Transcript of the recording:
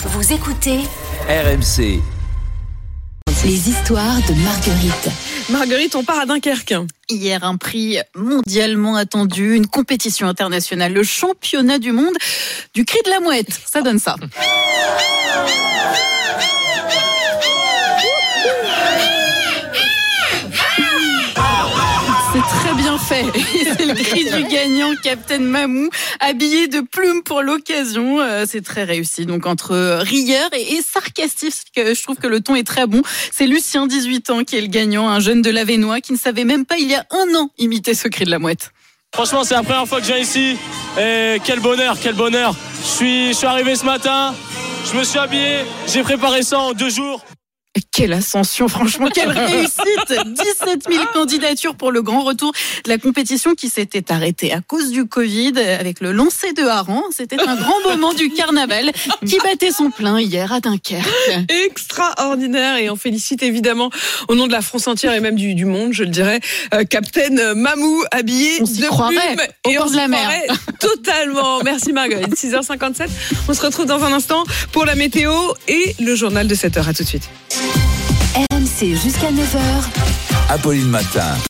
Vous écoutez RMC. les histoires de Marguerite. Marguerite, on part à Dunkerque. Hier, un prix mondialement attendu, une compétition internationale, le championnat du monde du cri de la mouette. Ça donne ça. Bien fait. C'est le cri du gagnant, Captain Mamou, habillé de plumes pour l'occasion. Euh, C'est très réussi. Donc entre rieur et, et sarcastique, je trouve que le ton est très bon. C'est Lucien, 18 ans, qui est le gagnant, un jeune de l'Avenois qui ne savait même pas il y a un an imiter ce cri de la mouette. Franchement, c'est la première fois que je viens ici. Et quel bonheur, quel bonheur. Je suis, je suis arrivé ce matin, je me suis habillé, j'ai préparé ça en deux jours. Quelle ascension, franchement, quelle réussite 17 000 candidatures pour le grand retour de la compétition qui s'était arrêtée à cause du Covid avec le lancer de hareng. C'était un grand moment du carnaval qui battait son plein hier à Dunkerque. Extraordinaire. Et on félicite évidemment, au nom de la France entière et même du, du monde, je le dirais, euh, Captain Mamou, habillé On de croirait, plumes. au et on de la mer. croirait Totalement. Merci Marguerite. 6h57. On se retrouve dans un instant pour la météo et le journal de 7h. À tout de suite. RMC jusqu'à 9h. Apolline Matin.